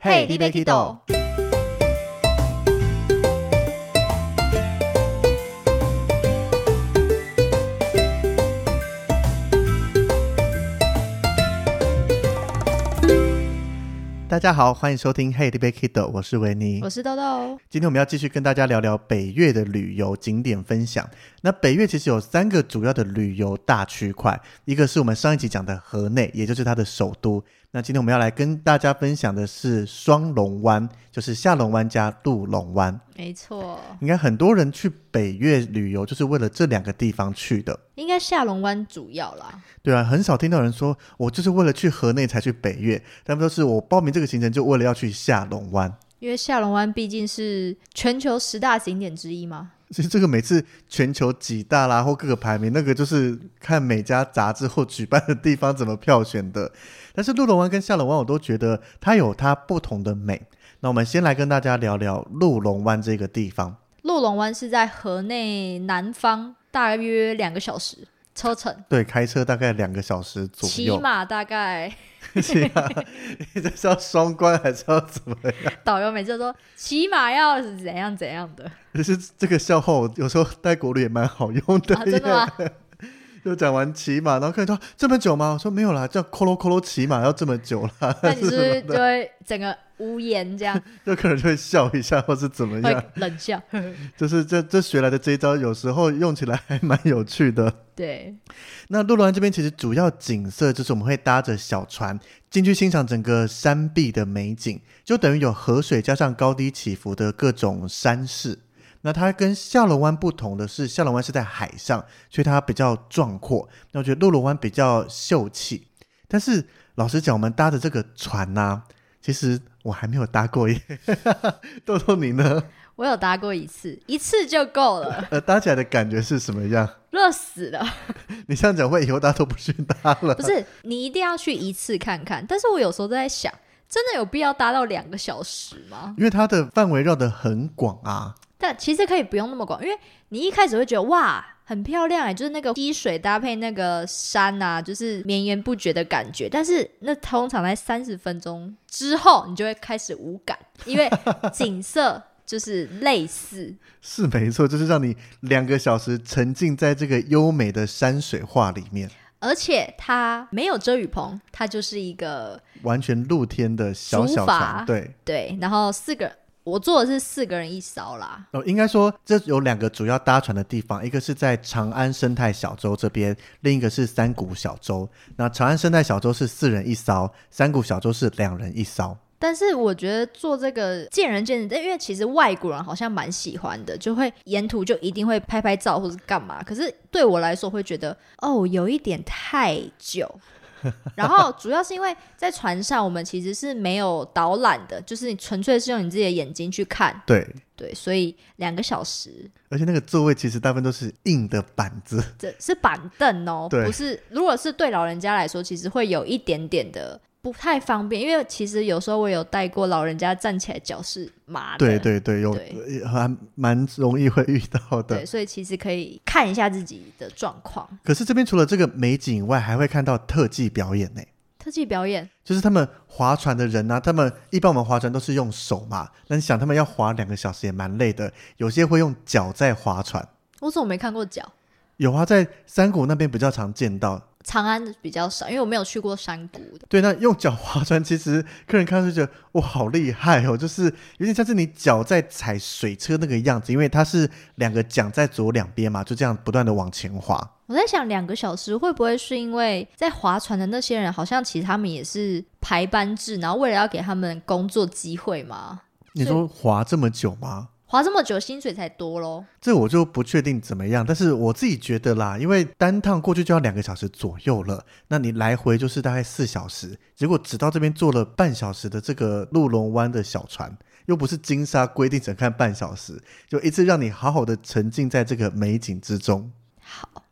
嘿你要去倒？大家好，欢迎收听 Hey, d b Kid，我是维尼，我是豆豆。今天我们要继续跟大家聊聊北越的旅游景点分享。那北越其实有三个主要的旅游大区块，一个是我们上一集讲的河内，也就是它的首都。那今天我们要来跟大家分享的是双龙湾，就是下龙湾加鹿龙湾。没错，应该很多人去北越旅游就是为了这两个地方去的。应该下龙湾主要啦。对啊，很少听到人说我就是为了去河内才去北越，他们都是我报名这个行程就为了要去下龙湾。因为下龙湾毕竟是全球十大景点之一嘛。其实这个每次全球几大啦或各个排名，那个就是看每家杂志或举办的地方怎么票选的。但是鹿龙湾跟下龙湾，我都觉得它有它不同的美。那我们先来跟大家聊聊鹿龙湾这个地方。鹿龙湾是在河内南方，大约两个小时车程。对，开车大概两个小时左右。起码大概。起码，你这是要双关还是要怎么样？导游每次都说起码要怎样怎样的。可 是这个笑话有时候带国旅也蛮好用的。真的吗？就讲完骑马，然后客人说这么久吗？我说没有啦，叫扣喽扣喽骑马要这么久了。那你是 就会整个无言这样？就客人就会笑一下，或是怎么样？冷笑。就是这这学来的这一招，有时候用起来还蛮有趣的。对。那鹿湾这边其实主要景色就是我们会搭着小船进去欣赏整个山壁的美景，就等于有河水加上高低起伏的各种山势。那它跟下龙湾不同的是，下龙湾是在海上，所以它比较壮阔。那我觉得鹿龙湾比较秀气。但是老实讲，我们搭的这个船呢，其实我还没有搭过耶。豆豆你呢？我有搭过一次，一次就够了。呃，搭起来的感觉是什么样？热死了！你这样讲，会以后大家都不去搭了。不是，你一定要去一次看看。但是我有时候都在想，真的有必要搭到两个小时吗？因为它的范围绕得很广啊。但其实可以不用那么广，因为你一开始会觉得哇，很漂亮哎，就是那个溪水搭配那个山呐，就是绵延不绝的感觉。但是那通常在三十分钟之后，你就会开始无感，因为景色 就是类似。是没错，就是让你两个小时沉浸在这个优美的山水画里面。而且它没有遮雨棚，它就是一个完全露天的小小船。对对，然后四个。我坐的是四个人一艘啦。哦，应该说这有两个主要搭船的地方，一个是在长安生态小洲这边，另一个是三谷小洲。那长安生态小洲是四人一艘，三谷小洲是两人一艘。但是我觉得做这个见仁见智，因为其实外国人好像蛮喜欢的，就会沿途就一定会拍拍照或者干嘛。可是对我来说会觉得哦，有一点太久。然后主要是因为在船上，我们其实是没有导览的，就是你纯粹是用你自己的眼睛去看。对对，所以两个小时，而且那个座位其实大部分都是硬的板子，这是板凳哦，不是。如果是对老人家来说，其实会有一点点的。不太方便，因为其实有时候我有带过老人家站起来脚是麻的。对对对，有还蛮容易会遇到的。对，所以其实可以看一下自己的状况。可是这边除了这个美景以外，还会看到特技表演呢。特技表演就是他们划船的人呢，他们一般我们划船都是用手嘛，那你想他们要划两个小时也蛮累的，有些会用脚在划船。我怎么没看过脚？有啊，在山谷那边比较常见到。长安比较少，因为我没有去过山谷的。对，那用脚划船，其实客人看就觉得哇，好厉害哦，就是有点像是你脚在踩水车那个样子，因为它是两个桨在左两边嘛，就这样不断的往前滑。我在想，两个小时会不会是因为在划船的那些人，好像其实他们也是排班制，然后为了要给他们工作机会嘛？你说划这么久吗？滑这么久，薪水才多喽。这我就不确定怎么样，但是我自己觉得啦，因为单趟过去就要两个小时左右了，那你来回就是大概四小时，结果只到这边坐了半小时的这个鹿龙湾的小船，又不是金沙规定只看半小时，就一次让你好好的沉浸在这个美景之中。好，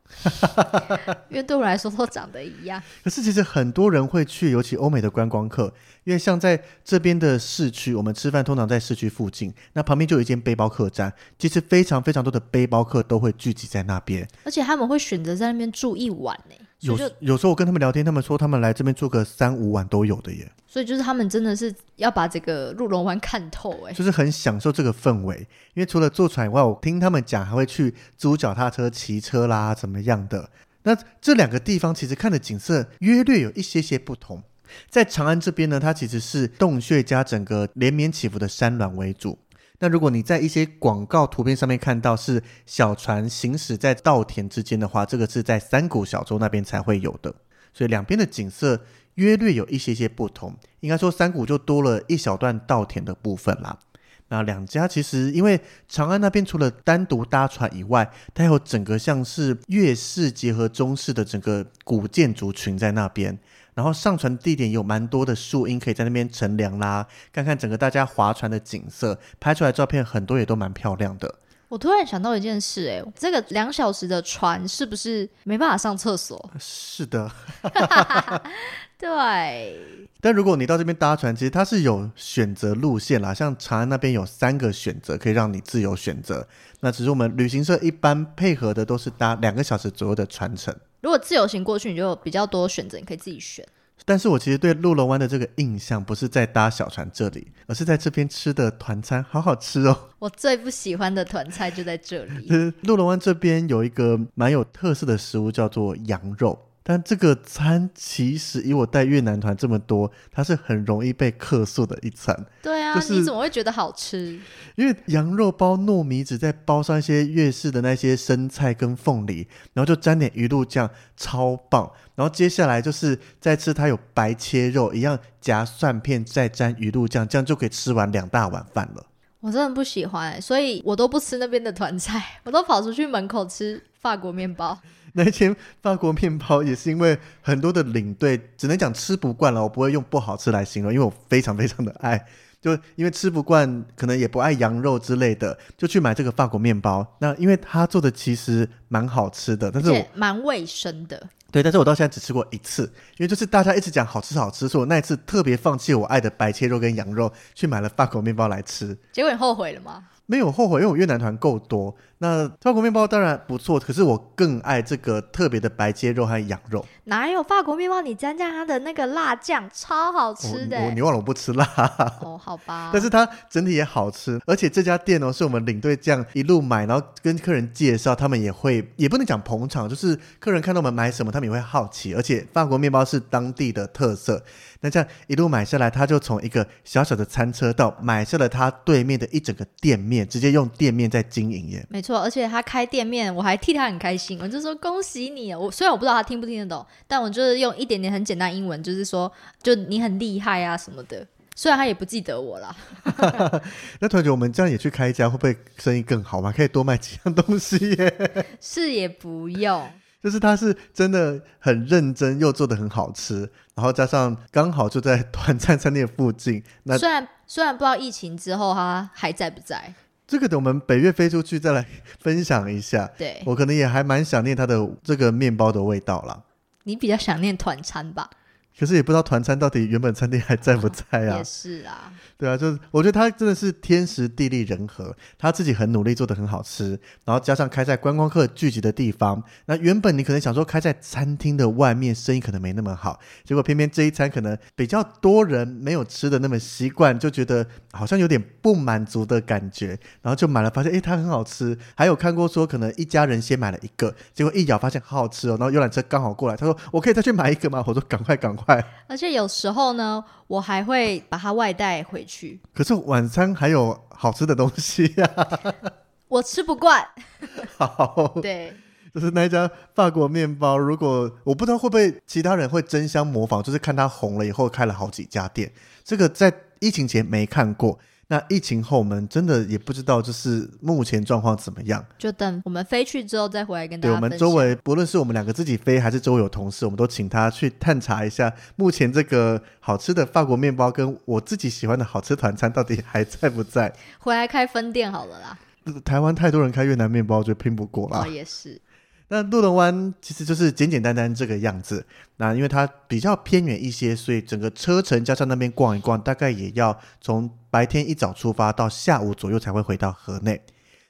因为对我来说都长得一样。可是其实很多人会去，尤其欧美的观光客，因为像在这边的市区，我们吃饭通常在市区附近，那旁边就有一间背包客栈，其实非常非常多的背包客都会聚集在那边。而且他们会选择在那边住一晚呢，有有时候我跟他们聊天，他们说他们来这边住个三五晚都有的耶，所以就是他们真的是要把这个鹿龙湾看透哎。就是很享受这个氛围。因为除了坐船以外，我听他们讲还会去租脚踏车、骑车啦，怎么样的。那这两个地方其实看的景色约略有一些些不同。在长安这边呢，它其实是洞穴加整个连绵起伏的山峦为主。那如果你在一些广告图片上面看到是小船行驶在稻田之间的话，这个是在三谷小洲那边才会有的。所以两边的景色约略有一些些不同。应该说山谷就多了一小段稻田的部分啦。那两家其实因为长安那边除了单独搭船以外，它有整个像是粤式结合中式的整个古建筑群在那边。然后上船地点有蛮多的树荫，可以在那边乘凉啦，看看整个大家划船的景色，拍出来照片很多也都蛮漂亮的。我突然想到一件事哎，这个两小时的船是不是没办法上厕所？是的，对，但如果你到这边搭船，其实它是有选择路线啦，像长安那边有三个选择可以让你自由选择。那只是我们旅行社一般配合的都是搭两个小时左右的船程。如果自由行过去，你就有比较多选择，你可以自己选。但是我其实对鹿龙湾的这个印象不是在搭小船这里，而是在这边吃的团餐，好好吃哦。我最不喜欢的团菜就在这里。就是鹿龙湾这边有一个蛮有特色的食物，叫做羊肉。但这个餐其实以我带越南团这么多，它是很容易被客诉的一餐，对啊，就是你怎么会觉得好吃？因为羊肉包糯米纸，再包上一些粤式的那些生菜跟凤梨，然后就沾点鱼露酱，超棒。然后接下来就是再吃它有白切肉，一样夹蒜片，再沾鱼露酱，这样就可以吃完两大碗饭了。我真的不喜欢，所以我都不吃那边的团菜，我都跑出去门口吃法国面包。那一间法国面包也是因为很多的领队只能讲吃不惯了，我不会用不好吃来形容，因为我非常非常的爱，就因为吃不惯，可能也不爱羊肉之类的，就去买这个法国面包。那因为他做的其实蛮好吃的，但是我蛮卫生的。对，但是我到现在只吃过一次，因为就是大家一直讲好吃好吃，所以我那一次特别放弃我爱的白切肉跟羊肉，去买了法国面包来吃。结果你后悔了吗？没有后悔，因为我越南团够多。那法国面包当然不错，可是我更爱这个特别的白切肉和羊肉。哪有法国面包？你沾沾它的那个辣酱，超好吃的你忘了我不吃辣，哦，好吧。但是它整体也好吃，而且这家店哦是我们领队这样一路买，然后跟客人介绍，他们也会也不能讲捧场，就是客人看到我们买什么，他们也会好奇。而且法国面包是当地的特色，那这样一路买下来，他就从一个小小的餐车到买下了他对面的一整个店面，直接用店面在经营耶。没错，而且他开店面，我还替他很开心，我就说恭喜你。我虽然我不知道他听不听得懂，但我就是用一点点很简单英文，就是说，就你很厉害啊什么的。虽然他也不记得我啦 那团姐，我们这样也去开一家，会不会生意更好嘛？可以多卖几样东西耶。是也不用。就是他是真的很认真，又做的很好吃，然后加上刚好就在团餐餐厅附近。那虽然虽然不知道疫情之后他还在不在，这个等我们北岳飞出去再来分享一下。对我可能也还蛮想念它的这个面包的味道啦。你比较想念团餐吧？可是也不知道团餐到底原本餐厅还在不在啊 也？是啊，对啊，就是我觉得他真的是天时地利人和，他自己很努力做的很好吃，然后加上开在观光客聚集的地方，那原本你可能想说开在餐厅的外面生意可能没那么好，结果偏偏这一餐可能比较多人没有吃的那么习惯，就觉得好像有点不满足的感觉，然后就买了，发现诶它很好吃，还有看过说可能一家人先买了一个，结果一咬发现好好吃哦，然后游览车刚好过来，他说我可以再去买一个吗？我说赶快赶快，而且有时候呢，我还会把它外带回去，可是晚餐还有好吃的东西呀、我吃不惯。好。对，就是那一家法国面包，如果我不知道会不会其他人会争相模仿，就是看它红了以后开了好几家店，这个在疫情前没看过。那疫情后，我们真的也不知道，就是目前状况怎么样。就等我们飞去之后再回来跟大家对我们。周围，不论是我们两个自己飞，还是周围有同事，我们都请他去探查一下，目前这个好吃的法国面包跟我自己喜欢的好吃团餐到底还在不在？回来开分店好了啦。台湾太多人开越南面包，我觉得拼不过啦。哦，也是。那鹿龙湾其实就是简简单单这个样子。那因为它比较偏远一些，所以整个车程加上那边逛一逛，大概也要从白天一早出发到下午左右才会回到河内。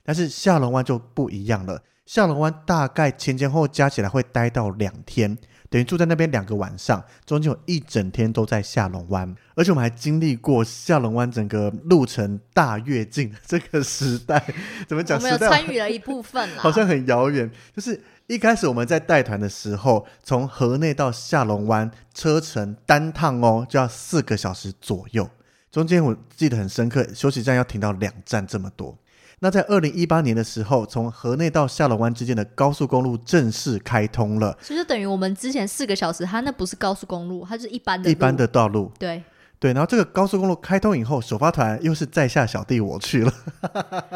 但是下龙湾就不一样了，下龙湾大概前前后后加起来会待到两天，等于住在那边两个晚上，中间有一整天都在下龙湾，而且我们还经历过下龙湾整个路程大跃进这个时代。怎么讲？我们有参与了一部分啦。好像很遥远。就是一开始我们在带团的时候，从河内到下龙湾车程单趟哦就要四个小时左右，中间我记得很深刻，休息站要停到两站这么多。那在二零一八年的时候，从河内到下龙湾之间的高速公路正式开通了，所以就等于我们之前四个小时，它那不是高速公路，它是一般的一般的道路。对。对，然后这个高速公路开通以后，首发团又是在下小弟我去了，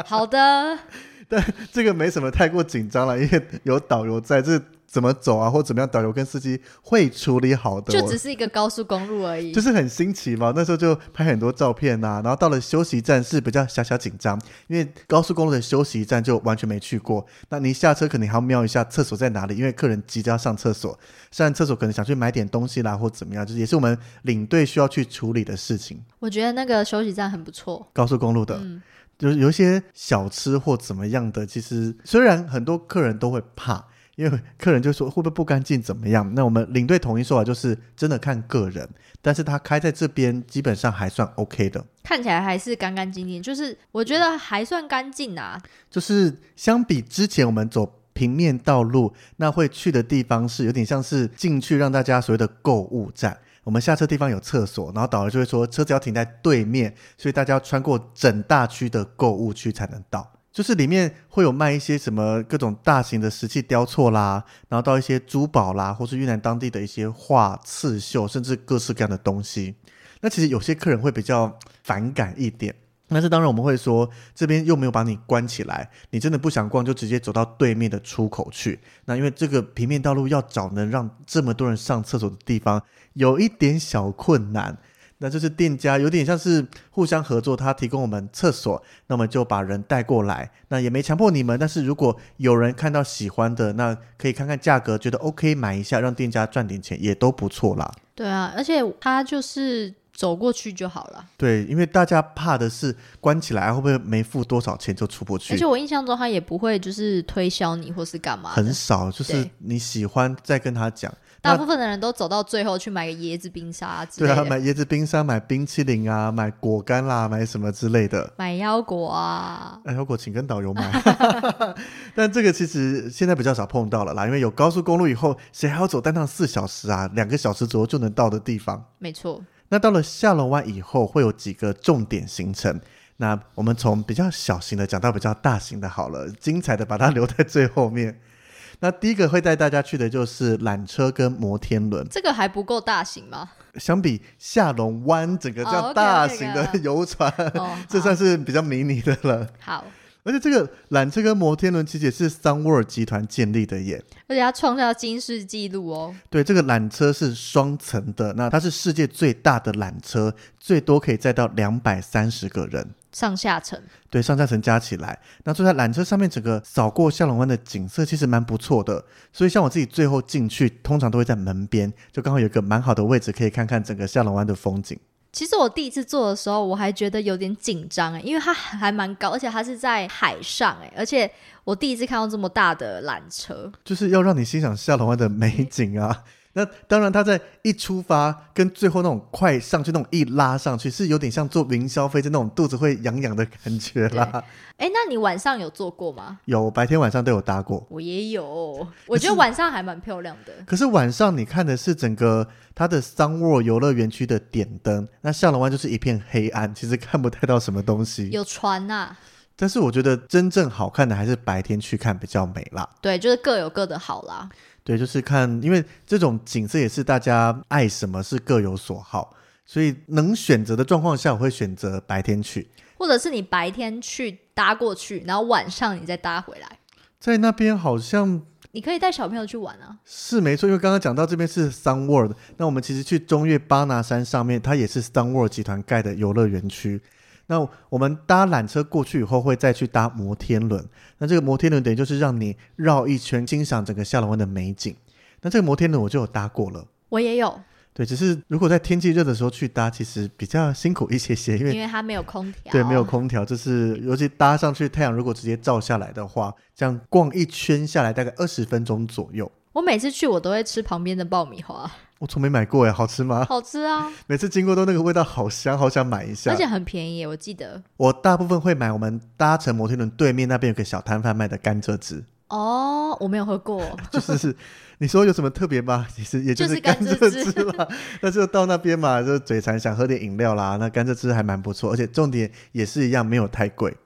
好的，但这个没什么太过紧张了，因为有导游在，这怎么走啊，或怎么样，导游跟司机会处理好的。就只是一个高速公路而已。就是很新奇嘛，那时候就拍很多照片呐、然后到了休息站是比较小小紧张，因为高速公路的休息站就完全没去过。那你下车肯定还要瞄一下厕所在哪里，因为客人急着要上厕所，上厕所可能想去买点东西啦，或怎么样，就是也是我们领队需要去处理的事情。我觉得那个休息站很不错。高速公路的，嗯，就是有一些小吃或怎么样的，其实虽然很多客人都会怕。因为客人就说会不会不干净怎么样？那我们领队统一说法就是真的看个人，但是他开在这边基本上还算 OK 的。看起来还是干干净净，就是我觉得还算干净啊。就是相比之前我们走平面道路，那会去的地方是有点像是进去让大家所谓的购物站。我们下车地方有厕所，然后导游就会说车子要停在对面，所以大家要穿过整大区的购物区才能到。就是里面会有卖一些什么各种大型的石器雕塑啦，然后到一些珠宝啦，或是越南当地的一些画、刺绣，甚至各式各样的东西。那其实有些客人会比较反感一点，但是当然我们会说，这边又没有把你关起来，你真的不想逛就直接走到对面的出口去。那因为这个平面道路要找能让这么多人上厕所的地方，有一点小困难。那就是店家有点像是互相合作，他提供我们厕所，那么就把人带过来，那也没强迫你们。但是如果有人看到喜欢的，那可以看看价格，觉得 OK 买一下，让店家赚点钱也都不错啦。对啊，而且他就是走过去就好了。对，因为大家怕的是关起来会不会没付多少钱就出不去而且，我印象中他也不会就是推销你或是干嘛很，少，就是你喜欢再跟他讲。大部分的人都走到最后去买个椰子冰沙之类的，对啊，买椰子冰沙、买冰淇淋啊、买果干啦、买什么之类的。买腰果啊。哎，腰果请跟导游买，但这个其实现在比较少碰到了啦，因为有高速公路以后，谁还要走单趟四小时啊？两个小时左右就能到的地方。没错，那到了下龙湾以后，会有几个重点行程。那我们从比较小型的讲到比较大型的，好了，精彩的把它留在最后面。那第一个会带大家去的就是缆车跟摩天轮。这个还不够大型吗？相比下龙湾整个这哦样，OK，OK，大型的了游船，哦，这算是比较迷你的了。好，而且这个缆车跟摩天轮其实也是 Sunworld 集团建立的耶。而且它创下金世纪录哦。对，这个缆车是双层的，那它是世界最大的缆车，最多可以载到两百三十个人。上下层，对，上下层加起来，那坐在缆车上面，整个扫过下龙湾的景色其实蛮不错的。所以像我自己最后进去，通常都会在门边，就刚好有一个蛮好的位置，可以看看整个下龙湾的风景。其实我第一次坐的时候，我还觉得有点紧张哎，因为它还蛮高，而且它是在海上哎，而且我第一次看到这么大的缆车，就是要让你欣赏下龙湾的美景啊。那当然，他在一出发跟最后那种快上去那种一拉上去，是有点像坐云霄飞车那种肚子会痒痒的感觉啦。哎，那你晚上有坐过吗？有白天晚上都有搭过，我也有，我觉得晚上还蛮漂亮的。可是晚上你看的是整个它的 Sunworld 游乐园区的点灯，那下龙湾就是一片黑暗，其实看不太到什么东西。有船呐、但是我觉得真正好看的还是白天去看比较美啦。对，就是各有各的好啦。对，就是看，因为这种景色也是大家爱什么是各有所好，所以能选择的状况下，我会选择白天去。或者是你白天去搭过去，然后晚上你再搭回来，在那边好像你可以带小朋友去玩啊。是没错，因为刚刚讲到这边是 Sun World，那我们其实去中越巴拿山上面，它也是 Sun World 集团盖的游乐园区。那我们搭缆车过去以后，会再去搭摩天轮。那这个摩天轮等于就是让你绕一圈，欣赏整个下龙湾的美景。那这个摩天轮我就有搭过了。我也有，对，只是如果在天气热的时候去搭，其实比较辛苦一些些，因为因为它没有空调。对没有。空调，就是尤其搭上去，太阳如果直接照下来的话，这样逛一圈下来大概二十分钟左右。我每次去我都会吃旁边的爆米花，我从没买过哎，好吃吗？好吃啊，每次经过都那个味道好香，好想买一下而。且很便宜，我记得。我大部分会买我们搭乘摩天轮对面那边有个小摊贩卖的甘蔗汁，哦，我没有喝过，就是是你说有什么特别吗？其实也就是是甘甘蔗汁蔗汁嘛，那就到那边嘛，就嘴馋想喝点饮料啦，那甘蔗汁还蛮不错，而且重点也是一样没有太贵。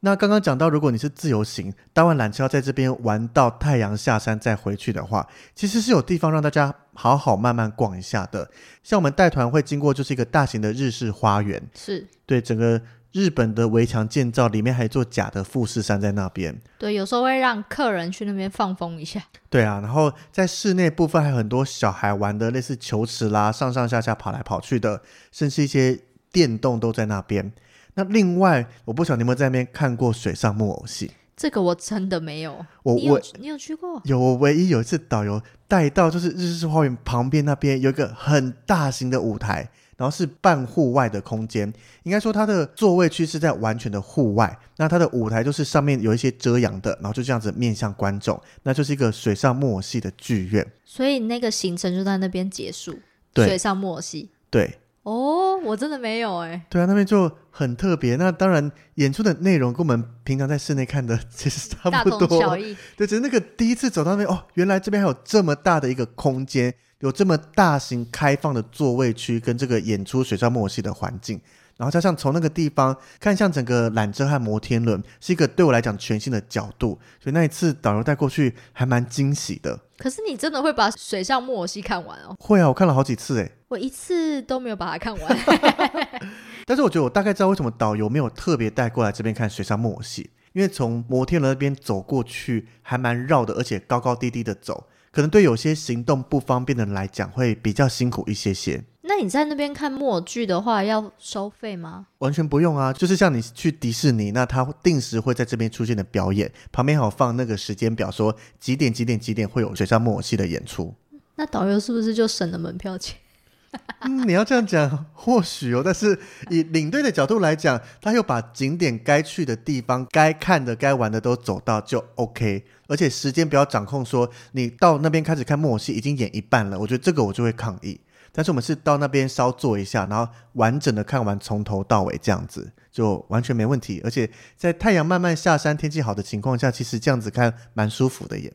那刚刚讲到，如果你是自由行，搭完缆车要在这边玩到太阳下山再回去的话，其实是有地方让大家好好慢慢逛一下的。像我们带团会经过，就是一个大型的日式花园，是对整个日本的围墙建造，里面还做假的富士山在那边。对，有时候会让客人去那边放风一下。对啊，然后在室内部分还有很多小孩玩的，类似球池啦，上上下下跑来跑去的，甚至一些电动都在那边。那另外，我不晓得你有没有在那边看过水上木偶戏？这个我真的没有，我我你有去过？有，我唯一有一次导游带到就是日式花园旁边那边有一个很大型的舞台，然后是半户外的空间，应该说它的座位区是在完全的户外，那它的舞台就是上面有一些遮阳的，然后就这样子面向观众，那就是一个水上木偶戏的剧院。所以那个行程就在那边结束。对水上木偶戏。对哦，我真的没有哎、对啊，那边就很特别。那当然，演出的内容跟我们平常在室内看的 其实差不多。同小异。对，只是那个第一次走到那边，哦，原来这边还有这么大的一个空间，有这么大型开放的座位区，跟这个演出水上木偶戏的环境，然后加上从那个地方看向整个缆车和摩天轮，是一个对我来讲全新的角度，所以那一次导游带过去还蛮惊喜的。可是你真的会把水上木偶戏看完哦？会啊，我看了好几次诶，我一次都没有把它看完。但是我觉得我大概知道为什么导游没有特别带过来这边看水上木偶戏，因为从摩天轮那边走过去还蛮绕的，而且高高低低的走，可能对有些行动不方便的人来讲会比较辛苦一些些。那你在那边看木偶剧的话，要收费吗？完全不用啊，就是像你去迪士尼，那它定时会在这边出现的表演，旁边还有放那个时间表，说几点几点几点会有水上木偶戏的演出。那导游是不是就省了门票钱？嗯，你要这样讲，或许哦，但是以领队的角度来讲，他又把景点该去的地方、该看的、该玩的都走到就 OK，而且时间不要掌控说你到那边开始看木偶戏已经演一半了，我觉得这个我就会抗议。但是我们是到那边稍坐一下，然后完整的看完从头到尾这样子，就完全没问题。而且在太阳慢慢下山、天气好的情况下，其实这样子看蛮舒服的耶。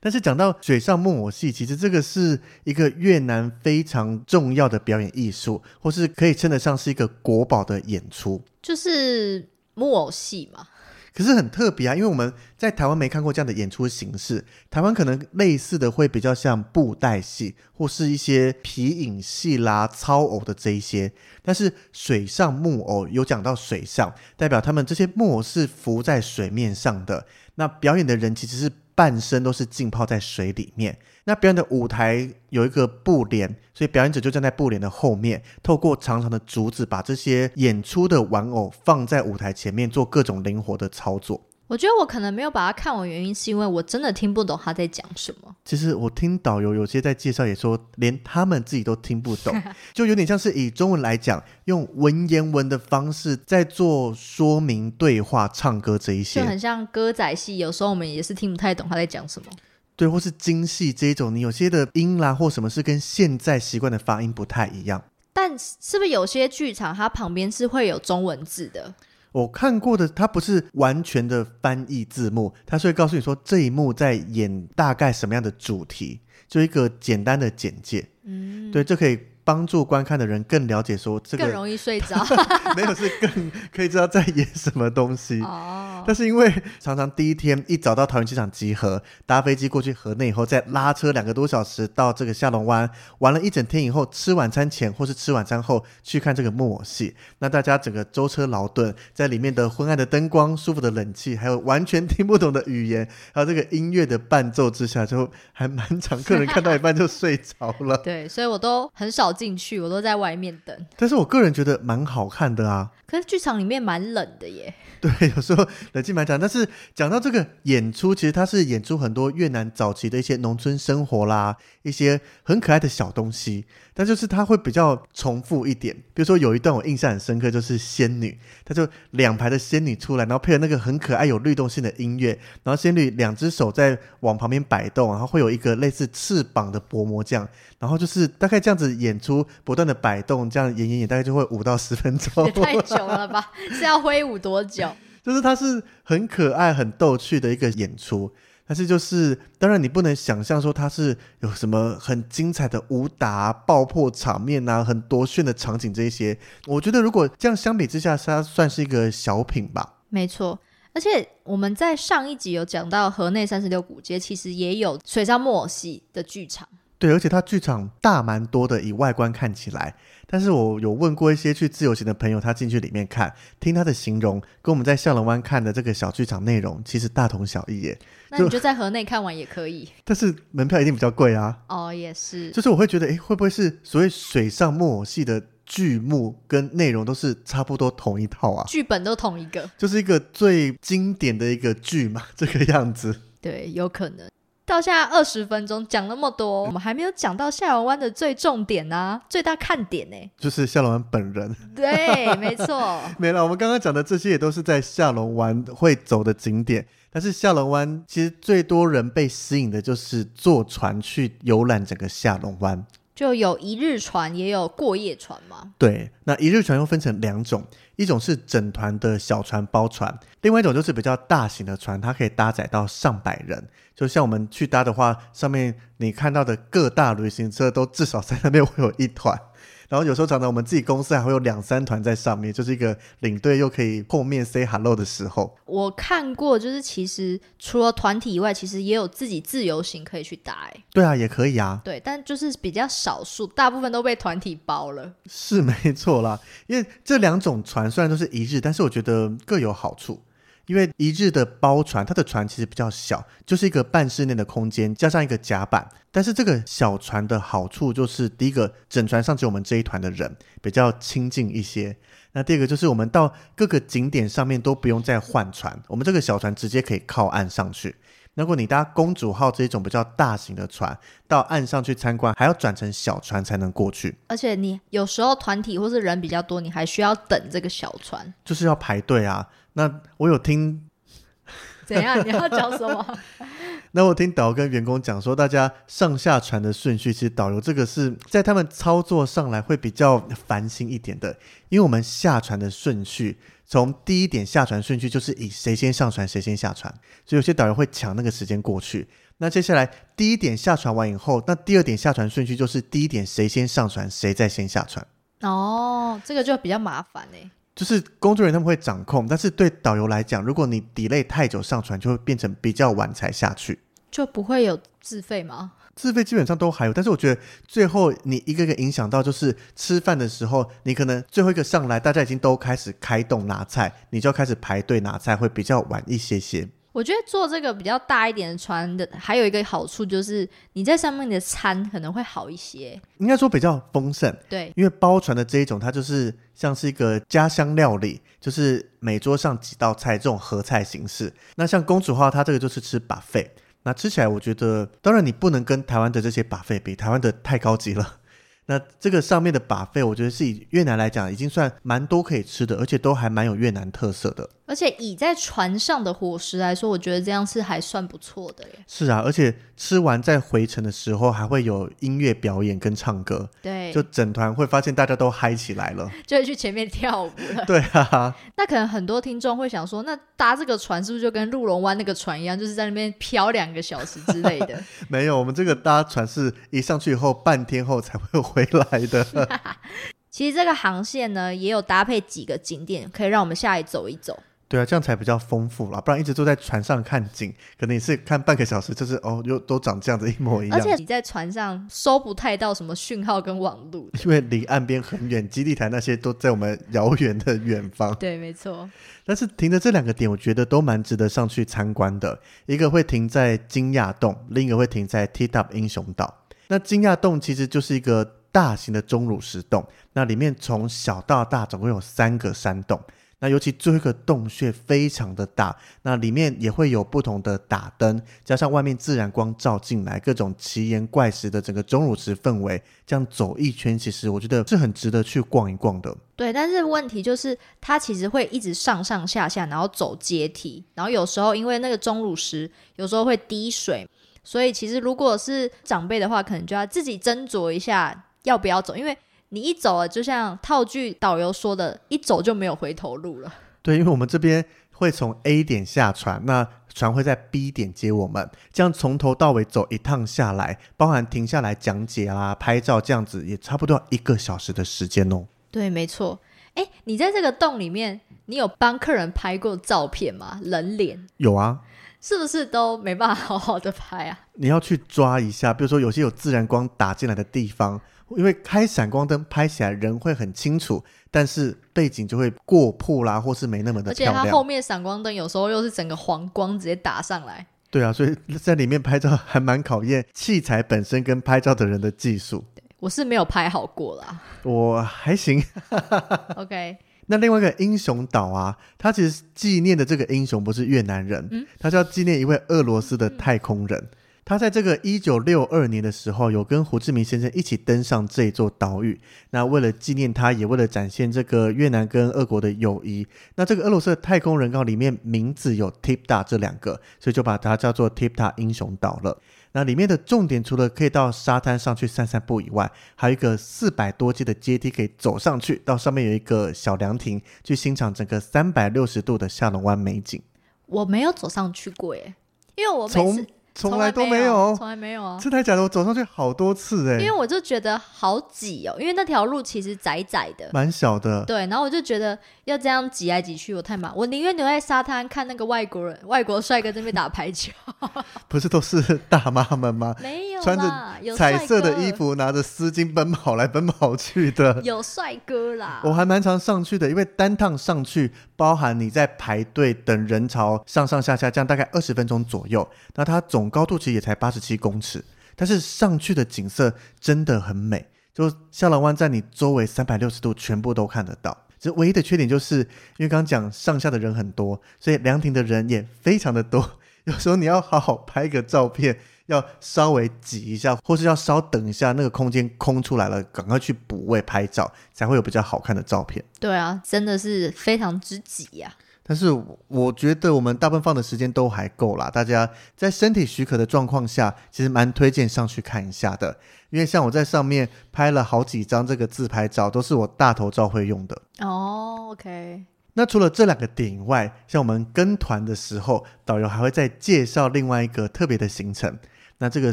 但是讲到水上木偶戏，其实这个是一个越南非常重要的表演艺术，或是可以称得上是一个国宝的演出。就是木偶戏嘛。可是很特别啊，因为我们在台湾没看过这样的演出形式。台湾可能类似的会比较像布袋戏，或是一些皮影戏啦、操偶的这一些。但是水上木偶有讲到水上，代表他们这些木偶是浮在水面上的。那表演的人其实是半身都是浸泡在水里面。那表演的舞台有一个布帘，所以表演者就站在布帘的后面，透过长长的竹子把这些演出的玩偶放在舞台前面，做各种灵活的操作。我觉得我可能没有把它看完，原因是因为我真的听不懂他在讲什么。其实我听导游有些在介绍，也说连他们自己都听不懂，就有点像是以中文来讲，用文言文的方式在做说明、对话、唱歌这一些就，很像歌仔戏，有时候我们也是听不太懂他在讲什么。对，或是京戏这一种，你有些的音啦或什么是跟现在习惯的发音不太一样。但是不是有些剧场它旁边是会有中文字的？我看过的，它不是完全的翻译字幕，它是会告诉你说这一幕在演大概什么样的主题，就一个简单的简介。嗯，对，这可以帮助观看的人更了解说这个更容易睡着。没有是更可以知道在演什么东西。哦，但是因为常常第一天一早到桃园机场集合，搭飞机过去河内以后，再拉车两个多小时到这个下龙湾，玩了一整天以后，吃晚餐前或是吃晚餐后去看这个木偶戏，那大家整个舟车劳顿，在里面的昏暗的灯光、舒服的冷气，还有完全听不懂的语言，还有这个音乐的伴奏之下，就还蛮常客人看到一半就睡着了。对，所以我都很少进去，我都在外面等。但是我个人觉得蛮好看的啊。可是剧场里面蛮冷的耶。对，有时候冷静蛮讲，但是讲到这个演出，其实它是演出很多越南早期的一些农村生活啦，一些很可爱的小东西，但就是它会比较重复一点。比如说有一段我印象很深刻，就是仙女，它就两排的仙女出来，然后配合那个很可爱有律动性的音乐，然后仙女两只手在往旁边摆动，然后会有一个类似翅膀的薄膜这样，然后就是大概这样子演出，不断的摆动，这样演演演，大概就会五到十分钟也。太久了吧？是要挥舞多久？就是它是很可爱、很逗趣的一个演出，但是就是当然你不能想象说它是有什么很精彩的武打、爆破场面啊，很多炫的场景这一些。我觉得如果这样相比之下，它算是一个小品吧。没错。而且我们在上一集有讲到河内三十六古街，其实也有水上木偶戏的剧场。对，而且它剧场大蛮多的，以外观看起来。但是我有问过一些去自由行的朋友，他进去里面看，听他的形容，跟我们在向龙湾看的这个小剧场内容其实大同小异耶。那你就在河内看完也可以。但是门票一定比较贵啊。哦，也是。就是我会觉得，诶，会不会是所谓水上木偶戏的剧目跟内容都是差不多同一套啊？剧本都同一个。就是一个最经典的一个剧嘛，这个样子。对，有可能。到现在二十分钟讲那么多，我们还没有讲到下龙湾的最重点啊，最大看点呢，就是下龙湾本人。对，没错。没了，我们刚刚讲的这些也都是在下龙湾会走的景点。但是下龙湾其实最多人被吸引的就是坐船去游览整个下龙湾。就有一日船，也有过夜船嘛。对，那一日船又分成两种，一种是整团的小船包船，另外一种就是比较大型的船，它可以搭载到上百人。就像我们去搭的话，上面你看到的各大旅行社都至少在那边会有一团。然后有时候常常我们自己公司还会有两三团在上面，就是一个领队又可以碰面 say hello 的时候。我看过，就是其实除了团体以外，其实也有自己自由行可以去搭。哎，对啊，也可以啊。对，但就是比较少数，大部分都被团体包了。是没错啦，因为这两种船虽然都是一日，但是我觉得各有好处。因为一日的包船，它的船其实比较小，就是一个半室内的空间，加上一个甲板。但是这个小船的好处就是，第一个，整船上只有我们这一团的人，比较亲近一些。那第二个就是我们到各个景点上面都不用再换船，我们这个小船直接可以靠岸上去。如果你搭公主号这种比较大型的船到岸上去参观，还要转成小船才能过去。而且你有时候团体或是人比较多，你还需要等这个小船，就是要排队啊。那我有听，怎样？你要讲什么？那我听导游跟员工讲说，大家上下船的顺序，其实导游这个是在他们操作上来会比较烦心一点的，因为我们下船的顺序。从第一点下船顺序就是以谁先上船谁先下船，所以有些导游会抢那个时间过去。那接下来第一点下船完以后，那第二点下船顺序就是第一点谁先上船谁再先下船。哦，这个就比较麻烦哎。就是工作人员他们会掌控，但是对导游来讲，如果你 delay 太久上船，就会变成比较晚才下去。就不会有自费吗？自费基本上都还有，但是我觉得最后你一个个影响到，就是吃饭的时候，你可能最后一个上来，大家已经都开始开动拿菜，你就要开始排队拿菜，会比较晚一些些。我觉得坐这个比较大一点的船的，还有一个好处就是你在上面的餐可能会好一些，应该说比较丰盛。对，因为包船的这一种，它就是像是一个家乡料理，就是每桌上几道菜这种合菜形式。那像公主号，它这个就是吃 buffet。那吃起来，我觉得当然你不能跟台湾的这些把费比，台湾的太高级了。那这个上面的把费，我觉得是以越南来讲，已经算蛮多可以吃的，而且都还蛮有越南特色的。而且以在船上的伙食来说，我觉得这样是还算不错的耶。是啊，而且吃完在回程的时候还会有音乐表演跟唱歌，对，就就整团会发现大家都嗨起来了。就会去前面跳舞了。对啊，那可能很多听众会想说，那搭这个船是不是就跟鹿龙湾那个船一样，就是在那边漂两个小时之类的？没有，我们这个搭船是一上去以后半天后才会回来的。其实这个航线呢，也有搭配几个景点，可以让我们下来走一走。对啊，这样才比较丰富啦，不然一直坐在船上看景，可能也是看半个小时，就是哦，又都长这样子，一模一样。而且你在船上收不太到什么讯号跟网路。因为离岸边很远，基地台那些都在我们遥远的远方。对，没错。但是停的这两个点，我觉得都蛮值得上去参观的。一个会停在金亚洞，另一个会停在 T Top 英雄岛。那金亚洞其实就是一个大型的钟乳石洞，那里面从小到大总共有三个山洞。那尤其最后一个洞穴非常的大，那里面也会有不同的打灯，加上外面自然光照进来，各种奇岩怪石的整个钟乳石氛围，这样走一圈，其实我觉得是很值得去逛一逛的。对，但是问题就是它其实会一直上上下下，然后走阶梯，然后有时候因为那个钟乳石有时候会滴水，所以其实如果是长辈的话，可能就要自己斟酌一下要不要走，因为你一走了，就像套句导游说的，一走就没有回头路了。对，因为我们这边会从 A 点下船，那船会在 B 点接我们，这样从头到尾走一趟下来，包含停下来讲解啦、拍照这样子，也差不多要一个小时的时间哦。对，没错。哎，你在这个洞里面，你有帮客人拍过照片吗？人脸有啊，是不是都没办法好好的拍啊？你要去抓一下，比如说有些有自然光打进来的地方，因为开闪光灯拍起来人会很清楚，但是背景就会过曝啦，或是没那么的而且。它后面闪光灯有时候又是整个黄光直接打上来。对啊，所以在里面拍照还蛮考验器材本身跟拍照的人的技术。我是没有拍好过啦。我还行。OK，那另外一个英雄岛啊，它其实纪念的这个英雄不是越南人，嗯他是要纪念一位俄罗斯的太空人。他在这个一九六二年的时候，有跟胡志明先生一起登上这一座岛屿。那为了纪念他，也为了展现这个越南跟俄国的友谊，那这个俄罗斯的太空人告里面名字有 Tipta 这两个，所以就把它叫做 Tipta 英雄岛了。那里面的重点除了可以到沙滩上去散散步以外，还有一个四百多阶的阶梯可以走上去，到上面有一个小凉亭，去欣赏整个三百六十度的下龙湾美景。我没有走上去过耶，因为我每从次从来都没有，从来没有啊。真的假的？我走上去好多次哎、因为我就觉得好挤哦，因为那条路其实窄窄的，蛮小的。对，然后我就觉得要这样挤来挤去，我太忙，我宁愿留在沙滩看那个外国人、外国帅哥在那边打排球。不是都是大妈们吗？没有穿着彩色的衣，服，拿着丝巾奔跑来奔跑去的。有帅哥啦。我还蛮常上去的，因为单趟上去，包含你在排队等人潮上上下下，这样大概二十分钟左右。那它总高度其实也才八十七公尺，但是上去的景色真的很美，就下龙湾在你周围三百六十度全部都看得到。这唯一的缺点就是，因为刚刚讲上下的人很多，所以凉亭的人也非常的多。有时候你要好好拍个照片，要稍微挤一下，或是要稍等一下，那个空间空出来了，赶快去补位拍照，才会有比较好看的照片。对啊，真的是非常之挤呀、但是我觉得我们大部分放的时间都还够啦，大家在身体许可的状况下，其实蛮推荐上去看一下的。因为像我在上面拍了好几张这个自拍照，都是我大头照会用的。哦，OK，那除了这两个点以外，像我们跟团的时候，导游还会再介绍另外一个特别的行程。那这个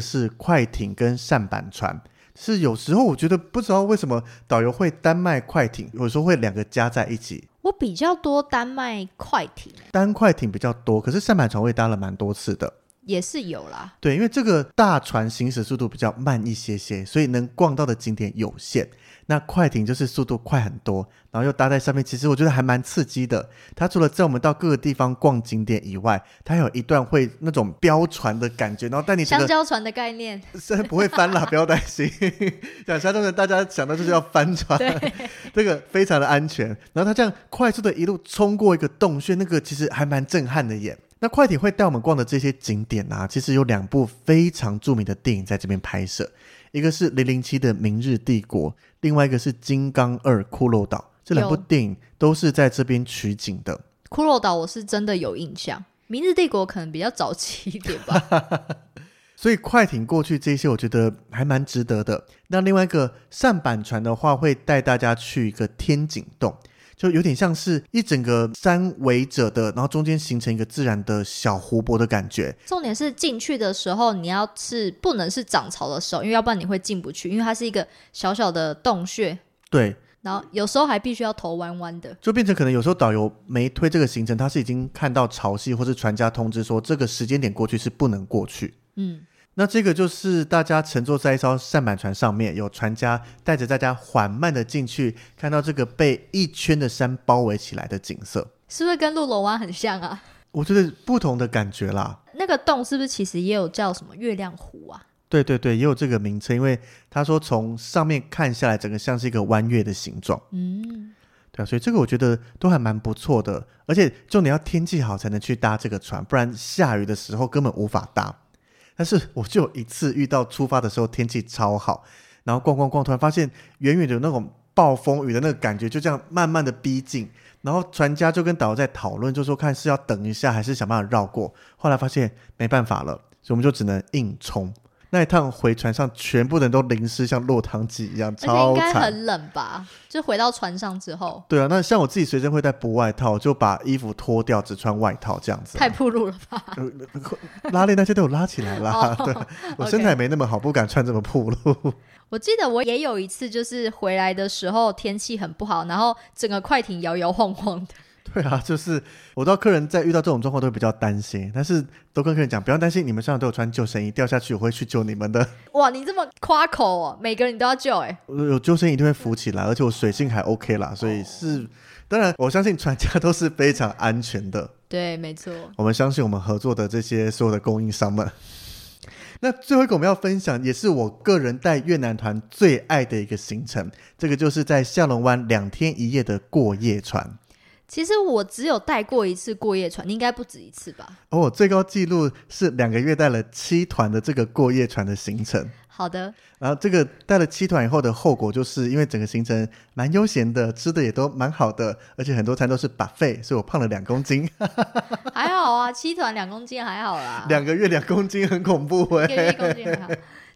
是快艇跟扇板船，是有时候我觉得不知道为什么导游会单卖快艇，有时候会两个加在一起。我比较多丹麦快艇，单快艇比较多，可是扇板船我也搭了蛮多次的。也是有啦。对，因为这个大船行驶速度比较慢一些些，所以能逛到的景点有限。那快艇就是速度快很多，然后又搭在上面，其实我觉得还蛮刺激的。它除了在我们到各个地方逛景点以外，它有一段会那种飙船的感觉，然后带你香蕉船的概念，虽然不会翻啦，不要担心。讲香蕉船，大家想到就是要翻船，这个非常的安全。然后它这样快速的一路冲过一个洞穴，那个其实还蛮震撼的耶。那快艇会带我们逛的这些景点啊，其实有两部非常著名的电影在这边拍摄，一个是零零七的《明日帝国》，另外一个是《金刚二：骷髅岛》。这两部电影都是在这边取景的。骷髅岛我是真的有印象，明日帝国可能比较早期一点吧。所以快艇过去这些，我觉得还蛮值得的。那另外一个上板船的话，会带大家去一个天井洞，就有点像是一整个山围着的，然后中间形成一个自然的小湖泊的感觉。重点是进去的时候，你要是不能是涨潮的时候，因为要不然你会进不去，因为它是一个小小的洞穴，对，然后有时候还必须要头弯弯的。就变成可能有时候导游没推这个行程，他是已经看到潮汐或是船家通知说这个时间点过去是不能过去。嗯，那这个就是大家乘坐在一艘舢板船上面，有船家带着大家缓慢的进去，看到这个被一圈的山包围起来的景色。是不是跟鹿楼湾很像啊？我觉得不同的感觉啦。那个洞是不是其实也有叫什么月亮湖啊？对对对，也有这个名称，因为他说从上面看下来，整个像是一个弯月的形状。嗯，对啊，所以这个我觉得都还蛮不错的，而且重点要天气好才能去搭这个船，不然下雨的时候根本无法搭。但是我就有一次遇到出发的时候天气超好，然后逛逛逛，突然发现远远的那种暴风雨的那个感觉，就这样慢慢的逼近，然后船家就跟导游在讨论，就说看是要等一下还是想办法绕过。后来发现没办法了，所以我们就只能硬冲。那一趟回船上，全部人都淋湿，像落汤鸡一样，超应该。很冷吧？就回到船上之后，对啊，那像我自己随身会带薄外套，就把衣服脱掉，只穿外套这样子。太暴露了吧？呃拉链那些都有拉起来啦。哦 对，我身材没那么好，不敢穿这么暴露。我记得我也有一次，就是回来的时候天气很不好，然后整个快艇摇摇晃晃的。对啊，就是我知道客人在遇到这种状况都会比较担心，但是都跟客人讲不要担心，你们身上都有穿救生衣，掉下去我会去救你们的。哇，你这么夸口哦，每个人都要救哎、我有救生衣一定会浮起来，而且我水性还 OK 啦，所以是当然我相信船家都是非常安全的。对，没错。我们相信我们合作的这些所有的供应商们。那最后一个我们要分享，也是我个人带越南团最爱的一个行程，这个就是在下龙湾两天一夜的过夜船。其实我只有带过一次过夜船，你应该不止一次吧？哦我最高纪录是两个月带了七团的这个过夜船的行程。好的，然后这个带了七团以后的后果，就是因为整个行程蛮悠闲的，吃的也都蛮好的，而且很多餐都是 buffet，所以我胖了两公斤。还好啊，七团两公斤还好啦，两个月两公斤很恐怖哎、一个月一公斤还好。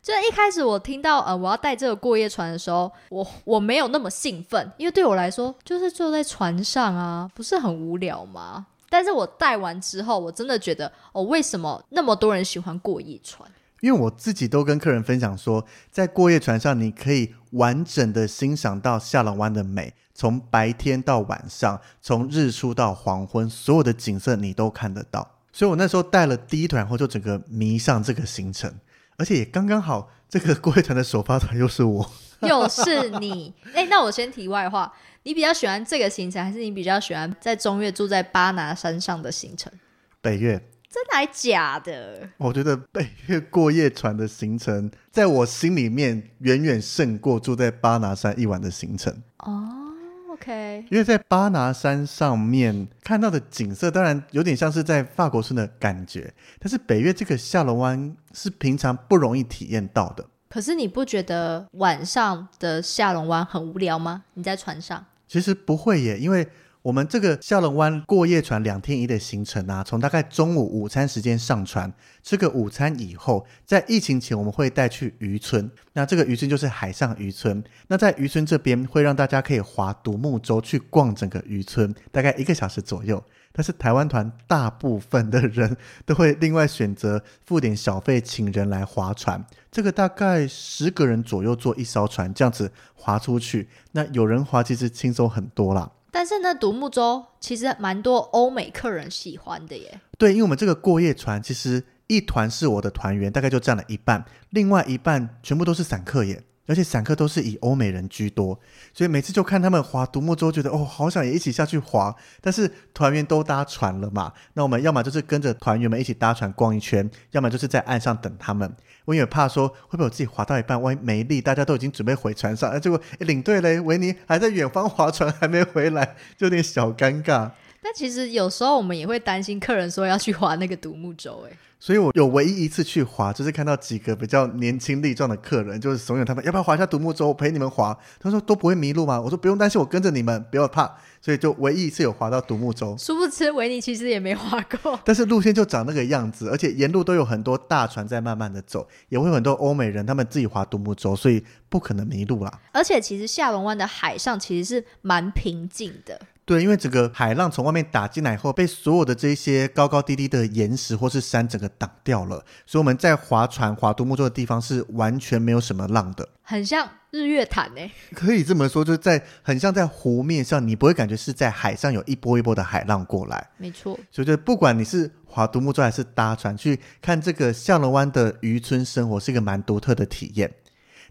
就一开始我听到呃我要带这个过夜船的时候，我我没有那么兴奋，因为对我来说就是坐在船上啊，不是很无聊吗？但是我带完之后，我真的觉得哦，为什么那么多人喜欢过夜船？因为我自己都跟客人分享说，在过夜船上，你可以完整的欣赏到下龙湾的美，从白天到晚上，从日出到黄昏，所有的景色你都看得到。所以我那时候带了第一团后，就整个迷上这个行程，而且也刚刚好，这个过夜团的首发团又是我。又是你，哎、那我先题外话，你比较喜欢这个行程，还是你比较喜欢在中越住在巴拿山上的行程？北越，真的还假的？我觉得北越过夜船的行程，在我心里面远远胜过住在巴拿山一晚的行程。哦，OK，因为在巴拿山上面看到的景色，当然有点像是在法国村的感觉，但是北越这个下龙湾是平常不容易体验到的。可是你不觉得晚上的下龙湾很无聊吗？你在船上，其实不会耶，因为我们这个下龙湾过夜船两天一的行程啊，从大概中午午餐时间上船，吃个午餐以后，在疫情前我们会带去渔村，那这个渔村就是海上渔村。那在渔村这边会让大家可以划独木舟去逛整个渔村，大概一个小时左右。但是台湾团大部分的人都会另外选择付点小费，请人来划船。这个大概十个人左右坐一艘船，这样子划出去。那有人划，其实轻松很多啦。但是呢，独木舟其实蛮多欧美客人喜欢的耶。对，因为我们这个过夜船，其实一团是我的团员，大概就占了一半，另外一半全部都是散客耶。而且散客都是以欧美人居多，所以每次就看他们划独木舟，觉得哦，好想也一起下去划。但是团员都搭船了嘛，那我们要么就是跟着团员们一起搭船逛一圈，要么就是在岸上等他们。我也怕说会不会我自己划到一半，万一没力，大家都已经准备回船上，结果诶领队嘞，维尼还在远方划船，还没回来，就有点小尴尬。但其实有时候我们也会担心客人说要去划那个独木舟、哎，所以我有唯一一次去划，就是看到几个比较年轻力壮的客人，就是怂恿他们要不要划一下独木舟，我陪你们划。他说都不会迷路吗？我说不用担心，我跟着你们，不要怕。所以就唯一一次有划到独木舟，殊不知维尼其实也没划过。但是路线就长那个样子，而且沿路都有很多大船在慢慢的走，也会有很多欧美人他们自己划独木舟，所以不可能迷路啦。而且其实下龙湾的海上其实是蛮平静的，对，因为整个海浪从外面打进来后，被所有的这些高高低低的岩石或是山整个挡掉了，所以我们在划船、划独木舟的地方是完全没有什么浪的。很像日月潭欸呢、可以这么说，就是在很像在湖面上，你不会感觉是在海上有一波一波的海浪过来。没错，所以就不管你是划独木舟还是搭船去看这个下龙湾的渔村生活，是一个蛮独特的体验。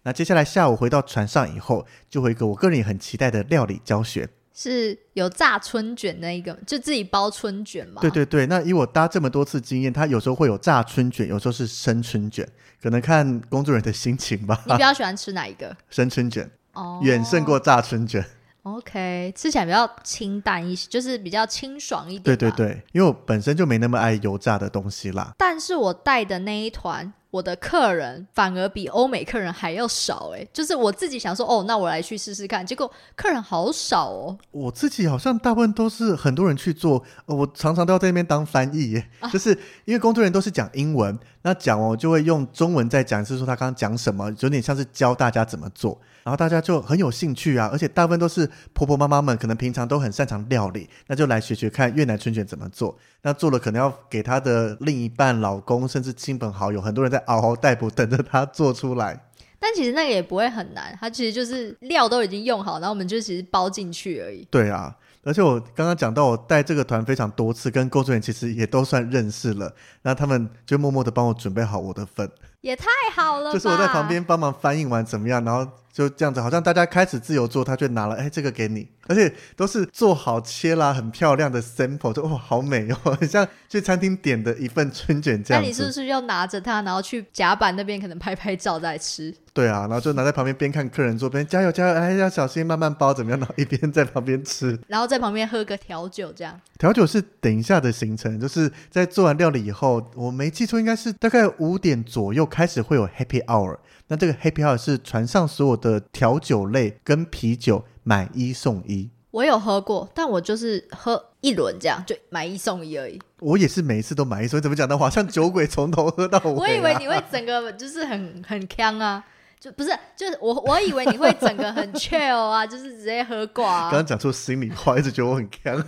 那接下来下午回到船上以后，就会一个我个人也很期待的料理教学。是有炸春卷那一个，就自己包春卷嘛。对对对，那以我搭这么多次经验，它有时候会有炸春卷，有时候是生春卷，可能看工作人员的心情吧。你比较喜欢吃哪一个？生春卷哦，远胜过炸春卷。OK，吃起来比较清淡一些，就是比较清爽一点。对对。对，因为我本身就没那么爱油炸的东西啦。但是我带的那一团，我的客人反而比欧美客人还要少哎、就是我自己想说，哦，那我来去试试看，结果客人好少哦。我自己好像大部分都是很多人去做，呃我常常都要在那边当翻译就是因为工作人员都是讲英文，那讲完我就会用中文再讲一次，说他刚刚讲什么，有点像是教大家怎么做，然后大家就很有兴趣啊，而且大部分都是婆婆妈妈们，可能平常都很擅长料理，那就来学学看越南春卷怎么做，那做了可能要给她的另一半、老公甚至亲朋好友，很多人在嗷嗷待哺等着他做出来。但其实那个也不会很难，它其实就是料都已经用好，然后我们就其实包进去而已。对啊，而且我刚刚讲到，我带这个团非常多次，跟工作人员其实也都算认识了。那他们就默默的帮我准备好我的份，也太好了吧！就是我在旁边帮忙翻译完怎么样，然后就这样子，好像大家开始自由做，他就拿了，哎，这个给你，而且都是做好切啦，很漂亮的 sample，就哇，好美哦，很像去餐厅点的一份春卷这样那你是不。是要拿着它，然后去甲板那边可能拍拍照再吃？对啊，然后就拿在旁边边看客人做边加油加油，哎，要小心，慢慢包，怎么样？然后一边在旁边吃。然后在旁边喝个调酒，这样调酒是等一下的行程，就是在做完料理以后，我没记错，应该是大概五点左右开始会有 Happy Hour。那这个 Happy Hour 是船上所有的调酒类跟啤酒买一送一。我有喝过，但我就是喝一轮这样，就买一送一而已。我也是每一次都买一送一，怎么讲的？好像酒鬼从头喝到尾、啊。我以为你会整个就是很很呛啊，就不是，就是我我以为你会整个很 chill 啊，就是直接喝挂啊。刚刚讲出心里话，一直觉得我很强。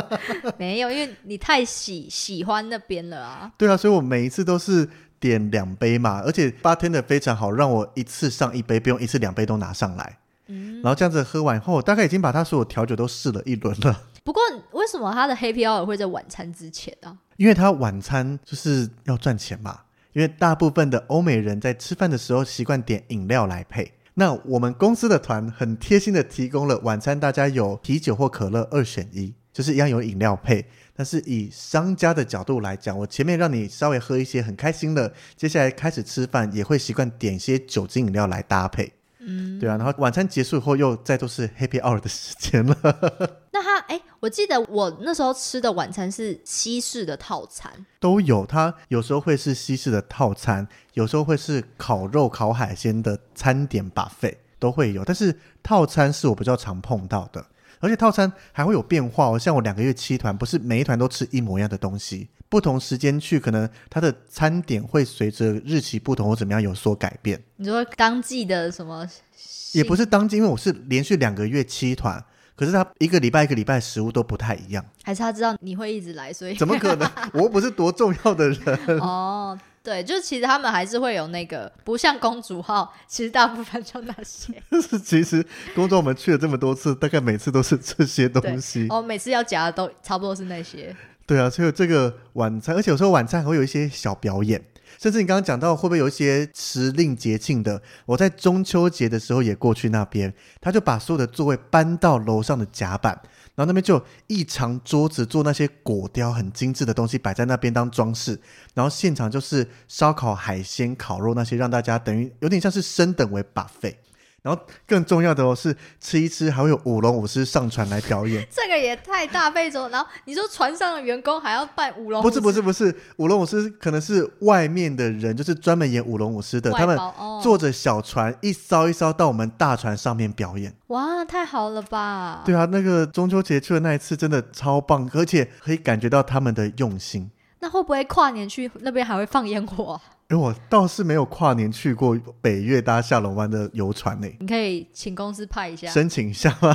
没有，因为你太喜喜欢那边了啊。对啊，所以我每一次都是点两杯嘛，而且 bartender 非常好，让我一次上一杯，不用一次两杯都拿上来。嗯，然后这样子喝完后，我大概已经把他所有调酒都试了一轮了。不过为什么他的 Happy Hour 会在晚餐之前啊？因为他晚餐就是要赚钱嘛，因为大部分的欧美人在吃饭的时候习惯点饮料来配。那我们公司的团很贴心的提供了晚餐，大家有啤酒或可乐二选一，就是一样有饮料配。但是以商家的角度来讲，我前面让你稍微喝一些很开心的，接下来开始吃饭也会习惯点一些酒精饮料来搭配。嗯，对啊，然后晚餐结束以后又再都是 Happy Hour 的时间了。那他哎，我记得我那时候吃的晚餐是西式的套餐，都有，它有时候会是西式的套餐，有时候会是烤肉、烤海鲜的餐点把费都会有，但是套餐是我比较常碰到的，而且套餐还会有变化哦。像我两个月七团，不是每一团都吃一模一样的东西，不同时间去，可能它的餐点会随着日期不同或怎么样有所改变。你说当季的什么？也不是当季，因为我是连续两个月七团，可是他一个礼拜一个礼拜食物都不太一样，还是他知道你会一直来，所以怎么可能？我又不是多重要的人。哦，对，就是其实他们还是会有那个，不像公主号，其实大部分就那些。是其实工作我们去了这么多次，大概每次都是这些东西。哦，每次要夹的都差不多是那些。对啊，所以这个晚餐，而且有时候晚餐还会有一些小表演，甚至你刚刚讲到会不会有一些时令节庆的？我在中秋节的时候也过去那边，他就把所有的座位搬到楼上的甲板，然后那边就一长桌子做那些果雕很精致的东西摆在那边当装饰，然后现场就是烧烤、海鲜、烤肉那些，让大家等于有点像是升等为 buffet。然后更重要的哦是吃一吃还会有舞龙舞狮上船来表演。这个也太大费周。然后你说船上的员工还要扮舞龙，不是不是不是，舞龙舞狮可能是外面的人，就是专门演舞龙舞狮的，他们哦、坐着小船一艘一艘到我们大船上面表演。哇，太好了吧？对啊，那个中秋节去的那一次真的超棒，而且可以感觉到他们的用心。那会不会跨年去那边还会放烟火？哎，我倒是没有跨年去过北岳搭下龙湾的游船呢。你可以请公司派一下，申请一下吗？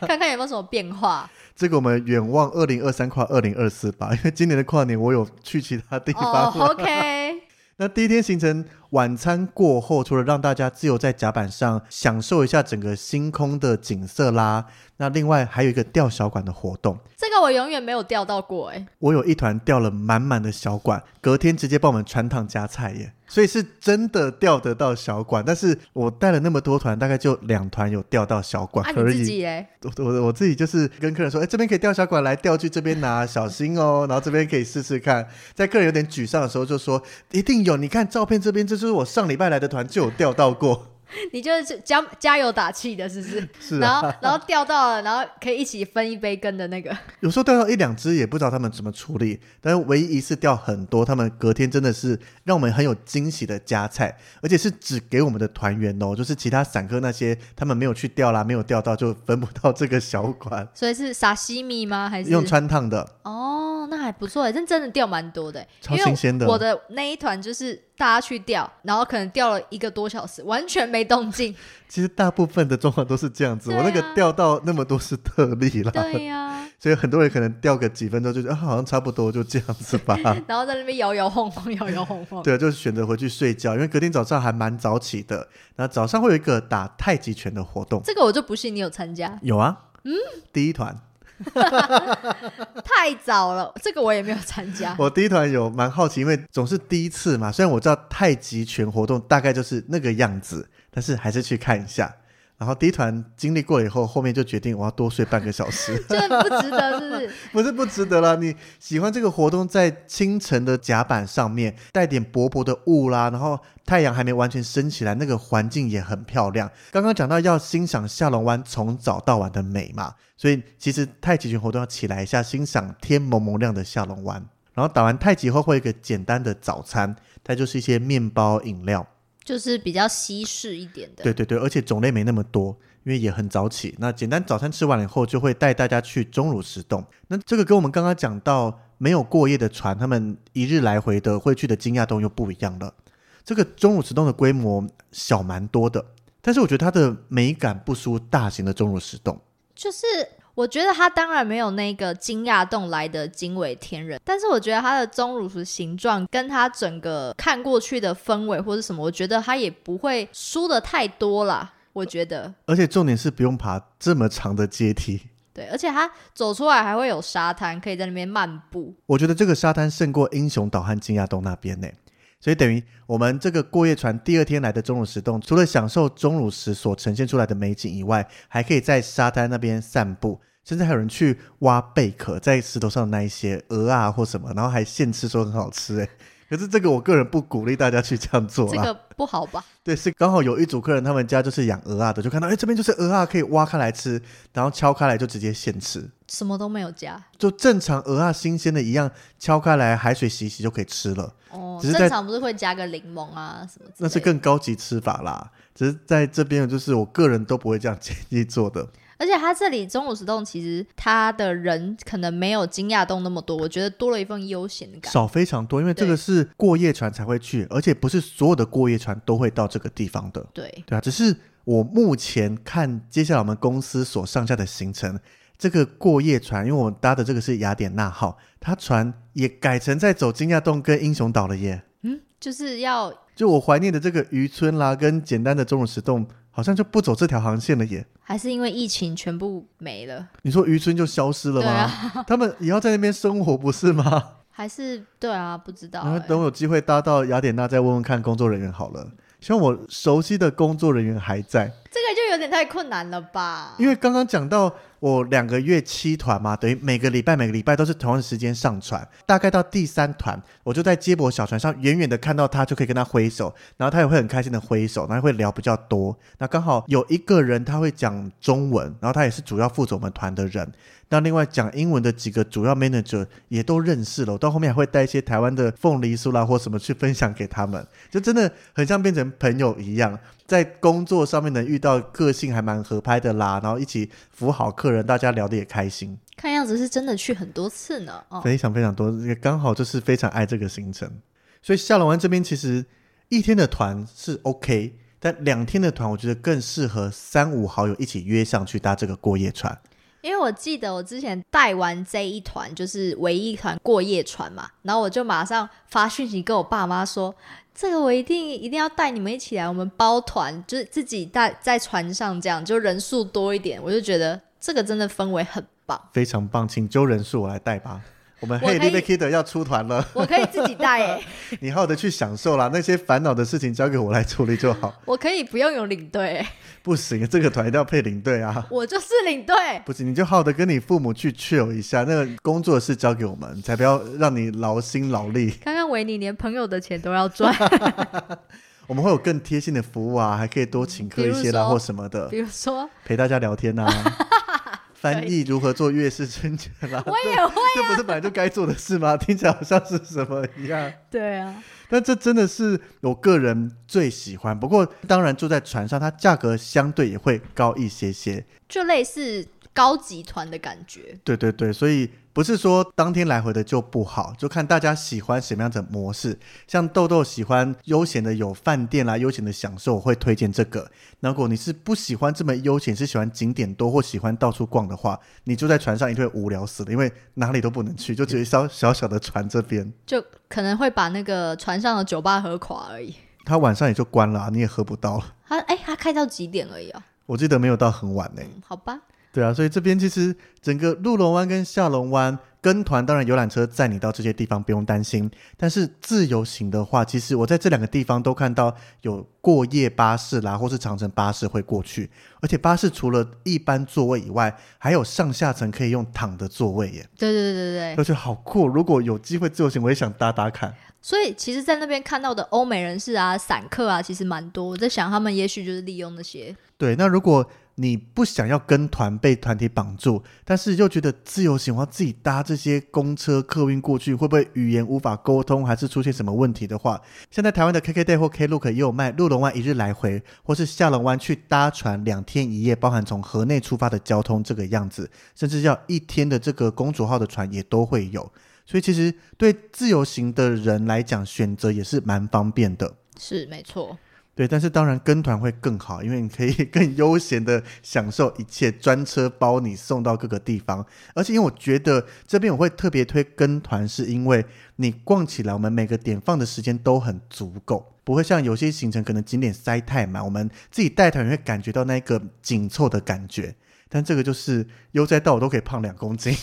看看有没有什么变化。这个我们远望二零二三跨二零二四吧，因为今年的跨年我有去其他地方。哦、OK。那第一天行程晚餐过后，除了让大家自由在甲板上享受一下整个星空的景色啦，那另外还有一个钓小管的活动。这个我永远没有钓到过哎。我有一团钓了满满的小管，隔天直接帮我们穿烫加菜耶，所以是真的钓得到小管。但是我带了那么多团，大概就两团有钓到小管而已。啊、自己哎，我我我自己就是跟客人说，哎，这边可以钓小管，来钓去这边拿，小心哦。然后这边可以试试看。在客人有点沮丧的时候，就说一定有。你看照片这边，这就是我上礼拜来的团就有钓到过。你就是加加油打气的，是不是？是、啊。然后然后钓到了，然后可以一起分一杯羹的那个。有时候钓到一两只，也不知道他们怎么处理。但是唯一一次钓很多，他们隔天真的是让我们很有惊喜的加菜，而且是只给我们的团员哦，就是其他散客那些他们没有去钓啦，没有钓到就分不到这个小款。所以是沙西米吗？还是用穿烫的？哦，那还不错哎，真真的钓蛮多的，超新鲜的。我的那一团就是大家去钓，然后可能钓了一个多小时，完全没动静。其实大部分的状况都是这样子，啊、我那个掉到那么多是特例啦。对呀、啊，所以很多人可能掉个几分钟就觉得、啊、好像差不多就这样子吧。然后在那边摇摇晃晃，摇摇晃晃。对，就是选择回去睡觉，因为隔天早上还蛮早起的。那早上会有一个打太极拳的活动，这个我就不信你有参加。有啊，嗯，第一团。太早了，这个我也没有参加。我第一团有蛮好奇，因为总是第一次嘛。虽然我知道太极拳活动大概就是那个样子，但是还是去看一下。然后第一团经历过了以后，后面就决定我要多睡半个小时，这不值得，是不是？不是不值得啦。你喜欢这个活动，在清晨的甲板上面带点薄薄的雾啦，然后太阳还没完全升起来，那个环境也很漂亮。刚刚讲到要欣赏下龙湾从早到晚的美嘛，所以其实太极拳活动要起来一下，欣赏天蒙蒙亮的下龙湾。然后打完太极后会有一个简单的早餐，它就是一些面包、饮料。就是比较西式一点的，对对对，而且种类没那么多，因为也很早起。那简单早餐吃完了以后，就会带大家去钟乳石洞。那这个跟我们刚刚讲到没有过夜的船，他们一日来回的会去的金亚洞又不一样了。这个钟乳石洞的规模小蛮多的，但是我觉得它的美感不输大型的钟乳石洞。就是我觉得它当然没有那个金亚洞来的惊为天人，但是我觉得它的钟乳石形状跟它整个看过去的氛围或者什么，我觉得它也不会输的太多啦。我觉得，而且重点是不用爬这么长的阶梯。对，而且它走出来还会有沙滩，可以在那边漫步。我觉得这个沙滩胜过英雄岛和金亚洞那边呢。所以等于我们这个过夜船第二天来的钟乳石洞，除了享受钟乳石所呈现出来的美景以外，还可以在沙滩那边散步，甚至还有人去挖贝壳，在石头上的那一些鹅啊或什么，然后还现吃，说很好吃哎。可是这个我个人不鼓励大家去这样做这个不好吧？对，是刚好有一组客人，他们家就是养鹅啊的，就看到哎这边就是鹅啊，可以挖开来吃，然后敲开来就直接现吃，什么都没有加，就正常鹅啊新鲜的一样，敲开来海水洗一洗就可以吃了。哦，只是正常不是会加个柠檬啊什么？那是更高级吃法啦。只是在这边，就是我个人都不会这样建议做的。而且它这里钟乳石洞其实它的人可能没有惊讶洞那么多，我觉得多了一份悠闲感，少非常多，因为这个是过夜船才会去，而且不是所有的过夜船都会到这个地方的。对对啊，只是我目前看接下来我们公司所上架的行程，这个过夜船，因为我搭的这个是雅典娜号，它船也改成在走金亚洞跟英雄岛了耶。嗯，就是要就我怀念的这个渔村啦，跟简单的钟乳石洞，好像就不走这条航线了耶。还是因为疫情全部没了？你说渔村就消失了吗？啊、他们也要在那边生活不是吗？还是对啊，不知道、欸。然后等我有机会搭到雅典娜，再问问看工作人员好了。希望我熟悉的工作人员还在。这个就有点太困难了吧？因为刚刚讲到我两个月七团嘛，等于每个礼拜每个礼拜都是同样的时间上传。大概到第三团，我就在接驳小船上远远的看到他，就可以跟他挥手，然后他也会很开心的挥手，然后会聊比较多。那刚好有一个人他会讲中文，然后他也是主要负责我们团的人。那另外讲英文的几个主要 manager 也都认识了，我到后面还会带一些台湾的凤梨酥啦或什么去分享给他们，就真的很像变成朋友一样。在工作上面能遇到个性还蛮合拍的啦，然后一起服务好客人，大家聊得也开心。看样子是真的去很多次呢，哦，非常非常多，也刚好就是非常爱这个行程。所以下龙湾这边其实一天的团是 OK，但两天的团我觉得更适合三五好友一起约上去搭这个过夜船。因为我记得我之前带完这一团，就是唯一一团过夜船嘛，然后我就马上发讯息跟我爸妈说，这个我一定一定要带你们一起来，我们包团，就是自己带在船上这样，就人数多一点，我就觉得这个真的氛围很棒，非常棒，请揪人数我来带吧。我们我 Hey Little Kid 要出团了，我可以自己带诶，你好好的去享受啦，那些烦恼的事情交给我来处理就好。我可以不用有领队欸，不行，这个团一定要配领队啊。我就是领队。不行，你就好好的跟你父母去 chill 一下，那个工作的事交给我们，才不要让你劳心劳力。刚刚维尼连朋友的钱都要赚，我们会有更贴心的服务啊，还可以多请客一些啦，或什么的比，如说陪大家聊天啊，翻译如何做月事春卷啦。我也会，这不是本来就该做的事吗？听起来好像是什么一样。对啊，但这真的是我个人最喜欢。不过当然住在船上，它价格相对也会高一些些。就类似高级团的感觉。对对对，所以不是说当天来回的就不好，就看大家喜欢什么样的模式。像豆豆喜欢悠闲的有饭店啦，悠闲的享受，我会推荐这个。如果你是不喜欢这么悠闲，是喜欢景点多或喜欢到处逛的话，你就在船上一定会无聊死的，因为哪里都不能去，就只有一艘小小的船这边，就可能会把那个船上的酒吧喝垮而已。他晚上也就关了啊、你也喝不到了。他哎，他开到几点而已啊？我记得没有到很晚呢、嗯，好吧，对啊，所以这边其实整个鹿龙湾跟下龙湾跟团，当然游览车载你到这些地方不用担心。但是自由行的话，其实我在这两个地方都看到有过夜巴士啦，或是长城巴士会过去，而且巴士除了一般座位以外，还有上下层可以用躺的座位耶，对对对对对。而且好酷。如果有机会自由行，我也想搭搭看。所以其实，在那边看到的欧美人士啊、散客啊，其实蛮多。我在想，他们也许就是利用那些。对，那如果你不想要跟团被团体绑住，但是又觉得自由行，我要自己搭这些公车、客运过去，会不会语言无法沟通，还是出现什么问题的话，现在台湾的 KKday 或 Klook 也有卖鹿龙湾一日来回，或是下龙湾去搭船两天一夜，包含从河内出发的交通这个样子，甚至要一天的这个公主号的船也都会有。所以其实对自由行的人来讲，选择也是蛮方便的。是没错，对，但是当然跟团会更好，因为你可以 更悠闲的享受一切，专车包你送到各个地方。而且因为我觉得这边我会特别推跟团，是因为你逛起来，我们每个点放的时间都很足够，不会像有些行程可能景点塞太满，我们自己带团会感觉到那个紧凑的感觉。但这个就是悠哉到我都可以胖两公斤，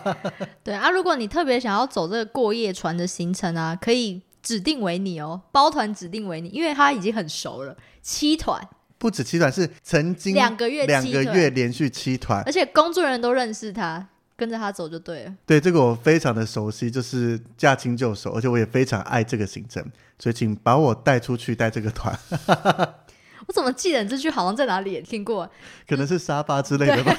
对啊。如果你特别想要走这个过夜船的行程啊，可以指定为你哦，包团指定为你，因为他已经很熟了，七团，不止七团，是曾经两个月两个月连续七团，而且工作人员都认识他，跟着他走就对了。对这个我非常的熟悉，就是驾轻就熟，而且我也非常爱这个行程，所以请把我带出去带这个团，我怎么记得你这句好像在哪里也听过？可能是沙发之类的吧，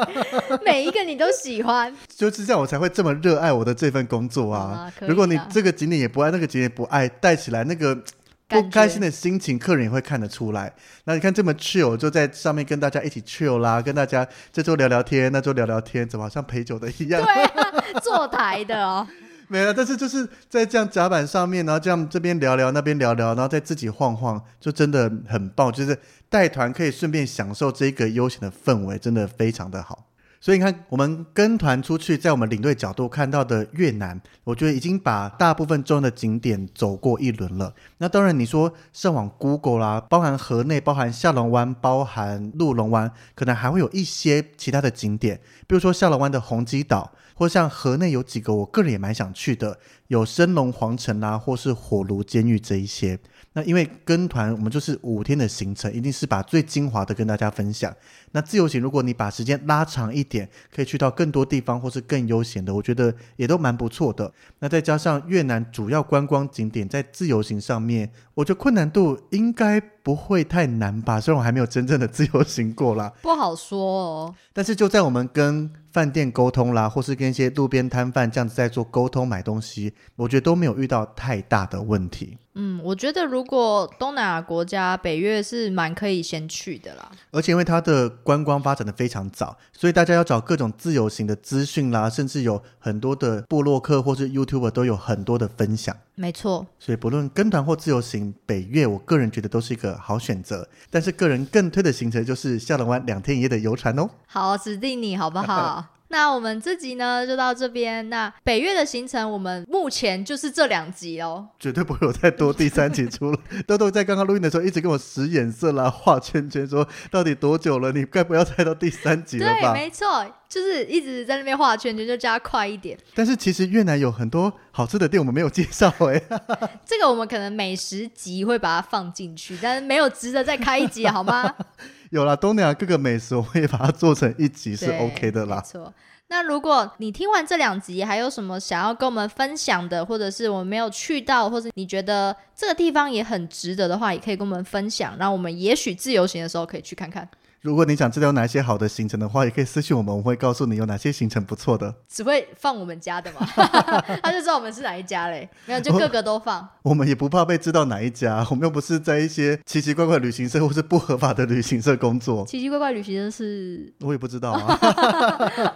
每一个你都喜欢，就是这样我才会这么热爱我的这份工作啊啊。如果你啊这个景点也不爱，那个景点也不爱，带起来那个。不开心的心情，客人也会看得出来。那你看这么 chill，就在上面跟大家一起 chill 啦，跟大家这周聊聊天，那周聊聊天，怎么好像陪酒的一样？对啊，坐台的哦，没了，但是就是在这样甲板上面，然后这样这边聊聊，那边聊聊，然后再自己晃晃，就真的很棒。就是带团可以顺便享受这个悠闲的氛围，真的非常的好。所以你看，我们跟团出去，在我们领队角度看到的越南，我觉得已经把大部分重要的景点走过一轮了。那当然，你说上网 Google 啦，包含河内、包含下龙湾、包含鹿龙湾，可能还会有一些其他的景点，比如说下龙湾的红基岛，或像河内有几个我个人也蛮想去的，有升龙皇城啦，或是火炉监狱这一些。那因为跟团我们就是五天的行程，一定是把最精华的跟大家分享。那自由行如果你把时间拉长一点，可以去到更多地方或是更悠闲的，我觉得也都蛮不错的。那再加上越南主要观光景点在自由行上面，我觉得困难度应该不会太难吧？虽然我还没有真正的自由行过啦，不好说哦。但是就在我们跟饭店沟通啦，或是跟一些路边摊贩这样子在做沟通买东西，我觉得都没有遇到太大的问题。嗯，我觉得如果东南亚国家北越是蛮可以先去的啦。而且因为它的观光发展的非常早，所以大家要找各种自由行的资讯啦，甚至有很多的部落客或是 YouTuber 都有很多的分享。没错，所以不论跟团或自由行，北越我个人觉得都是一个好选择。但是个人更推的行程就是下龙湾两天一夜的游船哦。好，指定你好不好？那我们这集呢就到这边。那北越的行程，我们目前就是这两集哦，绝对不会有再多第三集出了。豆豆在刚刚录音的时候一直跟我使眼色啦，画圈圈，说到底多久了？你该不要猜到第三集了吧？对，没错，就是一直在那边画圈圈，就加快一点。但是其实越南有很多好吃的店，我们没有介绍哎。这个我们可能美食集会把它放进去，但是没有值得再开一集，好吗？有了东南亚各个美食，我们也把它做成一集是 OK 的啦。没错。那如果你听完这两集，还有什么想要跟我们分享的，或者是我们没有去到，或者你觉得这个地方也很值得的话，也可以跟我们分享，然后我们也许自由行的时候可以去看看。如果你想知道哪些好的行程的话，也可以私信我们，我们会告诉你有哪些行程不错的。只会放我们家的嘛？他就知道我们是哪一家嘞？没有，就个个都放。我们也不怕被知道哪一家，我们又不是在一些奇奇怪怪旅行社或是不合法的旅行社工作。奇奇怪怪旅行社是？我也不知道啊。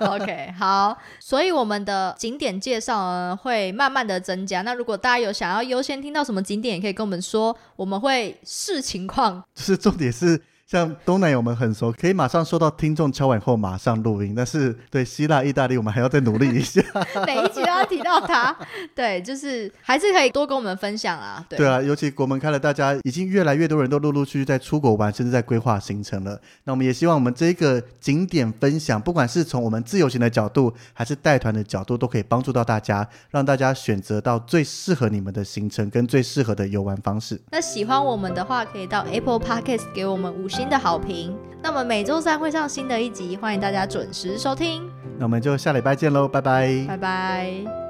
OK，好，所以我们的景点介绍呢会慢慢的增加。那如果大家有想要优先听到什么景点，也可以跟我们说，我们会视情况。就是重点是。像东南亚我们很熟，可以马上收到听众敲完后马上录音。但是对希腊、意大利，我们还要再努力一下。每一集都要提到它，对，就是还是可以多跟我们分享啊。对啊，尤其国门开了，大家已经越来越多人都陆陆续续在出国玩，甚至在规划行程了。那我们也希望我们这个景点分享，不管是从我们自由行的角度，还是带团的角度，都可以帮助到大家，让大家选择到最适合你们的行程跟最适合的游玩方式。那喜欢我们的话，可以到 Apple Podcast 给我们五星。新的好评，那么每周三会上新的一集，欢迎大家准时收听。那我们就下礼拜见喽，拜拜，拜拜。